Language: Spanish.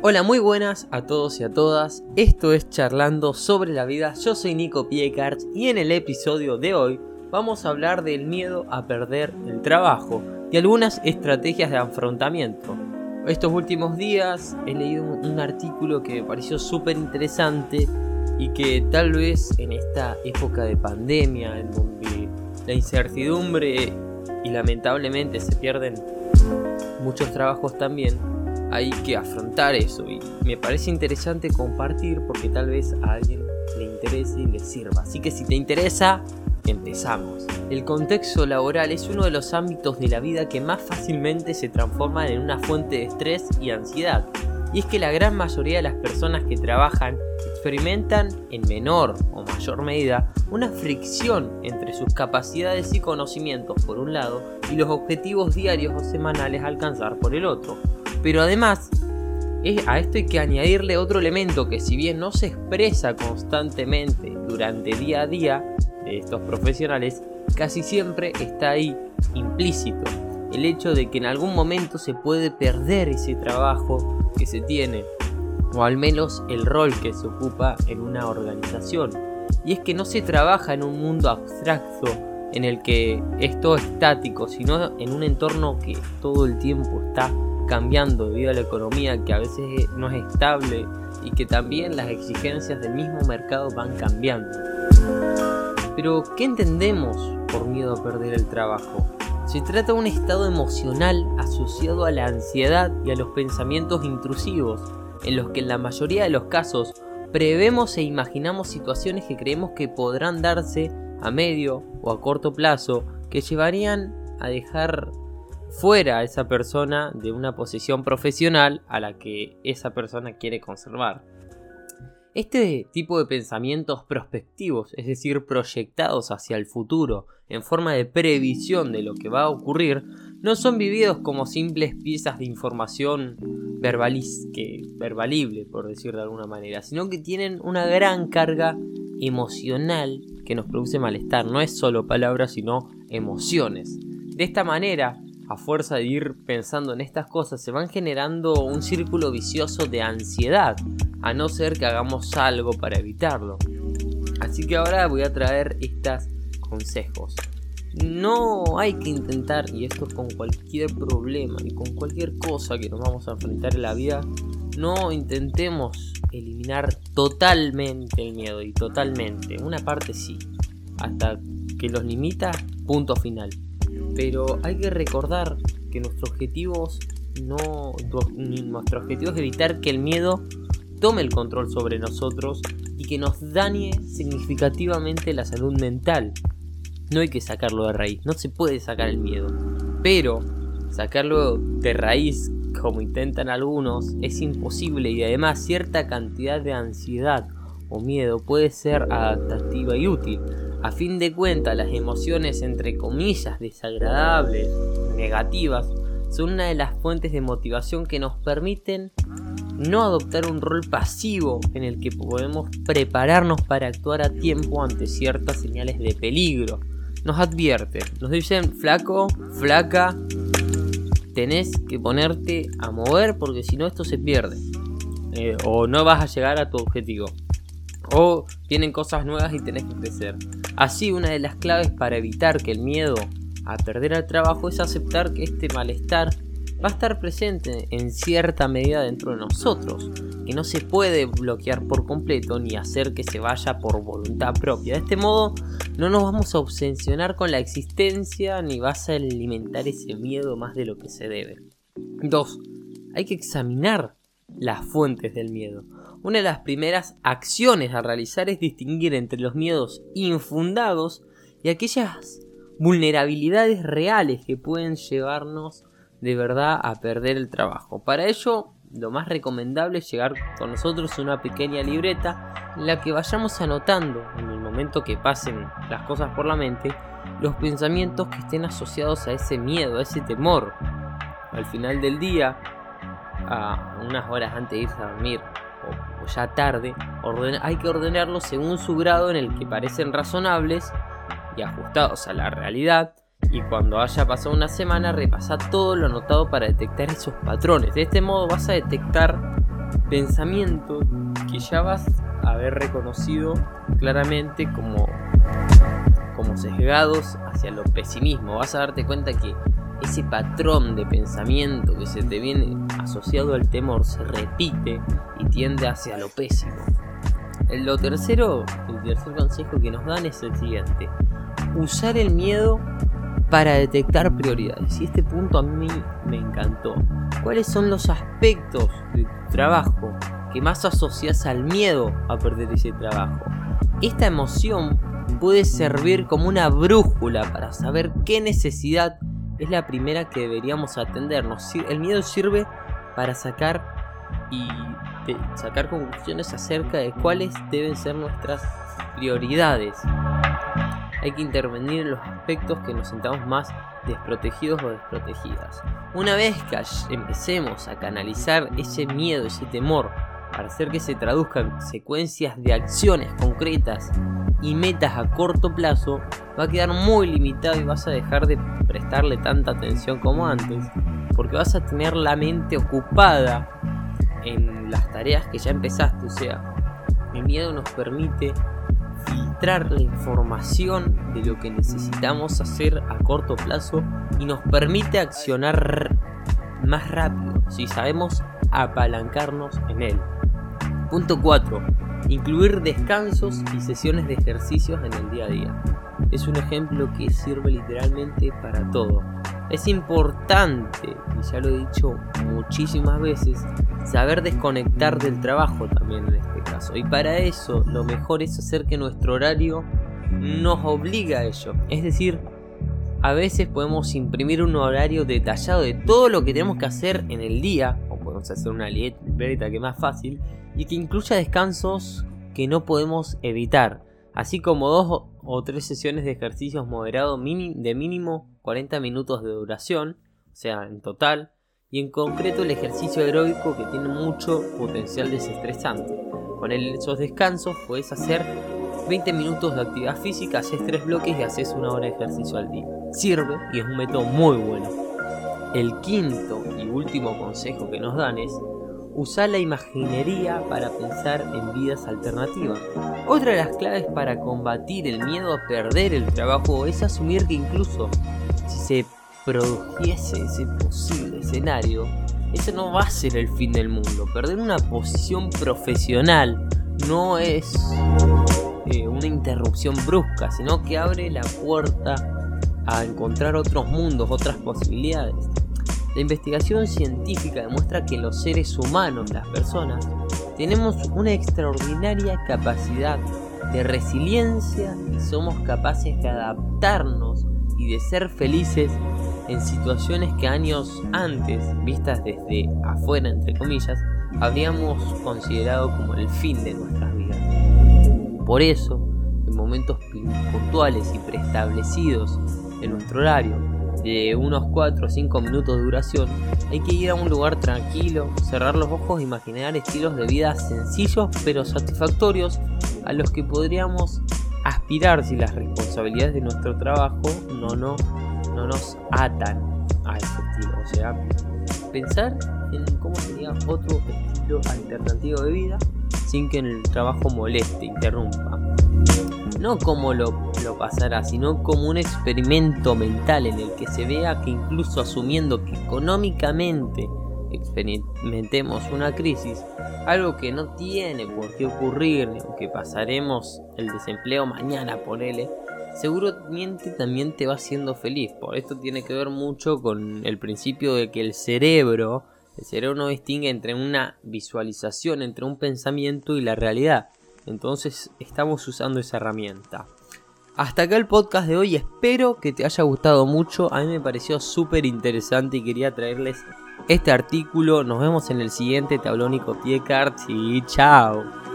Hola, muy buenas a todos y a todas. Esto es Charlando sobre la vida. Yo soy Nico Piecart y en el episodio de hoy vamos a hablar del miedo a perder el trabajo y algunas estrategias de afrontamiento. Estos últimos días he leído un artículo que me pareció súper interesante y que tal vez en esta época de pandemia en donde la incertidumbre y lamentablemente se pierden muchos trabajos también, hay que afrontar eso y me parece interesante compartir porque tal vez a alguien le interese y le sirva. Así que si te interesa, empezamos. El contexto laboral es uno de los ámbitos de la vida que más fácilmente se transforman en una fuente de estrés y ansiedad. Y es que la gran mayoría de las personas que trabajan experimentan en menor o mayor medida una fricción entre sus capacidades y conocimientos por un lado y los objetivos diarios o semanales a alcanzar por el otro. Pero además, a esto hay que añadirle otro elemento que si bien no se expresa constantemente durante día a día de estos profesionales, casi siempre está ahí implícito. El hecho de que en algún momento se puede perder ese trabajo que se tiene, o al menos el rol que se ocupa en una organización. Y es que no se trabaja en un mundo abstracto en el que es estático, sino en un entorno que todo el tiempo está cambiando debido a la economía que a veces no es estable y que también las exigencias del mismo mercado van cambiando. Pero, ¿qué entendemos por miedo a perder el trabajo? Se trata de un estado emocional asociado a la ansiedad y a los pensamientos intrusivos, en los que en la mayoría de los casos prevemos e imaginamos situaciones que creemos que podrán darse a medio o a corto plazo que llevarían a dejar fuera a esa persona de una posición profesional a la que esa persona quiere conservar. Este tipo de pensamientos prospectivos, es decir, proyectados hacia el futuro en forma de previsión de lo que va a ocurrir, no son vividos como simples piezas de información que, verbalible, por decirlo de alguna manera, sino que tienen una gran carga emocional que nos produce malestar. No es solo palabras, sino emociones. De esta manera, a fuerza de ir pensando en estas cosas, se van generando un círculo vicioso de ansiedad, a no ser que hagamos algo para evitarlo. Así que ahora voy a traer estos consejos. No hay que intentar, y esto con cualquier problema y con cualquier cosa que nos vamos a enfrentar en la vida, no intentemos eliminar totalmente el miedo y totalmente, una parte sí, hasta que los limita, punto final pero hay que recordar que nuestro objetivo no nuestro objetivo es evitar que el miedo tome el control sobre nosotros y que nos dañe significativamente la salud mental. No hay que sacarlo de raíz, no se puede sacar el miedo, pero sacarlo de raíz como intentan algunos es imposible y además cierta cantidad de ansiedad o miedo puede ser adaptativa y útil. A fin de cuentas, las emociones entre comillas desagradables, negativas, son una de las fuentes de motivación que nos permiten no adoptar un rol pasivo en el que podemos prepararnos para actuar a tiempo ante ciertas señales de peligro. Nos advierten, nos dicen flaco, flaca, tenés que ponerte a mover porque si no esto se pierde. Eh, o no vas a llegar a tu objetivo o tienen cosas nuevas y tenés que crecer. Así, una de las claves para evitar que el miedo a perder el trabajo es aceptar que este malestar va a estar presente en cierta medida dentro de nosotros, que no se puede bloquear por completo ni hacer que se vaya por voluntad propia. De este modo, no nos vamos a obsesionar con la existencia ni vas a alimentar ese miedo más de lo que se debe. 2. Hay que examinar las fuentes del miedo. Una de las primeras acciones a realizar es distinguir entre los miedos infundados y aquellas vulnerabilidades reales que pueden llevarnos de verdad a perder el trabajo. Para ello, lo más recomendable es llegar con nosotros una pequeña libreta en la que vayamos anotando en el momento que pasen las cosas por la mente los pensamientos que estén asociados a ese miedo, a ese temor. Al final del día, a unas horas antes de irse a dormir, ya tarde, hay que ordenarlos según su grado en el que parecen razonables y ajustados a la realidad. Y cuando haya pasado una semana, repasa todo lo anotado para detectar esos patrones. De este modo vas a detectar pensamientos que ya vas a haber reconocido claramente como, como sesgados hacia lo pesimismo. Vas a darte cuenta que ese patrón de pensamiento que se te viene asociado al temor se repite y tiende hacia lo pésimo. Lo tercero, el tercer consejo que nos dan es el siguiente. Usar el miedo para detectar prioridades. Y este punto a mí me encantó. ¿Cuáles son los aspectos de tu trabajo que más asocias al miedo a perder ese trabajo? Esta emoción puede servir como una brújula para saber qué necesidad es la primera que deberíamos atendernos. El miedo sirve para sacar y sacar conclusiones acerca de cuáles deben ser nuestras prioridades. Hay que intervenir en los aspectos que nos sentamos más desprotegidos o desprotegidas. Una vez que empecemos a canalizar ese miedo, ese temor, para hacer que se traduzca en secuencias de acciones concretas y metas a corto plazo, va a quedar muy limitado y vas a dejar de prestarle tanta atención como antes, porque vas a tener la mente ocupada en las tareas que ya empezaste. O sea, el miedo nos permite filtrar la información de lo que necesitamos hacer a corto plazo y nos permite accionar más rápido si sabemos apalancarnos en él. Punto 4. Incluir descansos y sesiones de ejercicios en el día a día. Es un ejemplo que sirve literalmente para todo. Es importante, y ya lo he dicho muchísimas veces, saber desconectar del trabajo también en este caso. Y para eso lo mejor es hacer que nuestro horario nos obligue a ello. Es decir, a veces podemos imprimir un horario detallado de todo lo que tenemos que hacer en el día, o podemos hacer una libreta que es más fácil, y que incluya descansos que no podemos evitar, así como dos o tres sesiones de ejercicios moderados de mínimo 40 minutos de duración, o sea, en total, y en concreto el ejercicio aeróbico que tiene mucho potencial desestresante. Con esos descansos puedes hacer 20 minutos de actividad física, haces tres bloques y haces una hora de ejercicio al día. Sirve y es un método muy bueno. El quinto y último consejo que nos dan es usar la imaginería para pensar en vidas alternativas. Otra de las claves para combatir el miedo a perder el trabajo es asumir que incluso si se produjese ese posible escenario, ese no va a ser el fin del mundo. Perder una posición profesional no es eh, una interrupción brusca, sino que abre la puerta a encontrar otros mundos, otras posibilidades. La investigación científica demuestra que los seres humanos, las personas, tenemos una extraordinaria capacidad de resiliencia y somos capaces de adaptarnos y de ser felices en situaciones que años antes, vistas desde afuera, entre comillas, habríamos considerado como el fin de nuestras vidas. Por eso, en momentos puntuales y preestablecidos en nuestro horario, de unos 4 o 5 minutos de duración, hay que ir a un lugar tranquilo, cerrar los ojos e imaginar estilos de vida sencillos pero satisfactorios a los que podríamos aspirar si las responsabilidades de nuestro trabajo no, no, no nos atan a ese estilo. O sea, pensar en cómo sería otro estilo alternativo de vida sin que el trabajo moleste, interrumpa. No como lo, lo pasará, sino como un experimento mental en el que se vea que incluso asumiendo que económicamente experimentemos una crisis, algo que no tiene por qué ocurrir, que pasaremos el desempleo mañana, ponele, seguramente también te va haciendo feliz. Por esto tiene que ver mucho con el principio de que el cerebro, el cerebro no distingue entre una visualización, entre un pensamiento y la realidad. Entonces estamos usando esa herramienta. Hasta acá el podcast de hoy, espero que te haya gustado mucho, a mí me pareció súper interesante y quería traerles este artículo. Nos vemos en el siguiente tablón y y chao.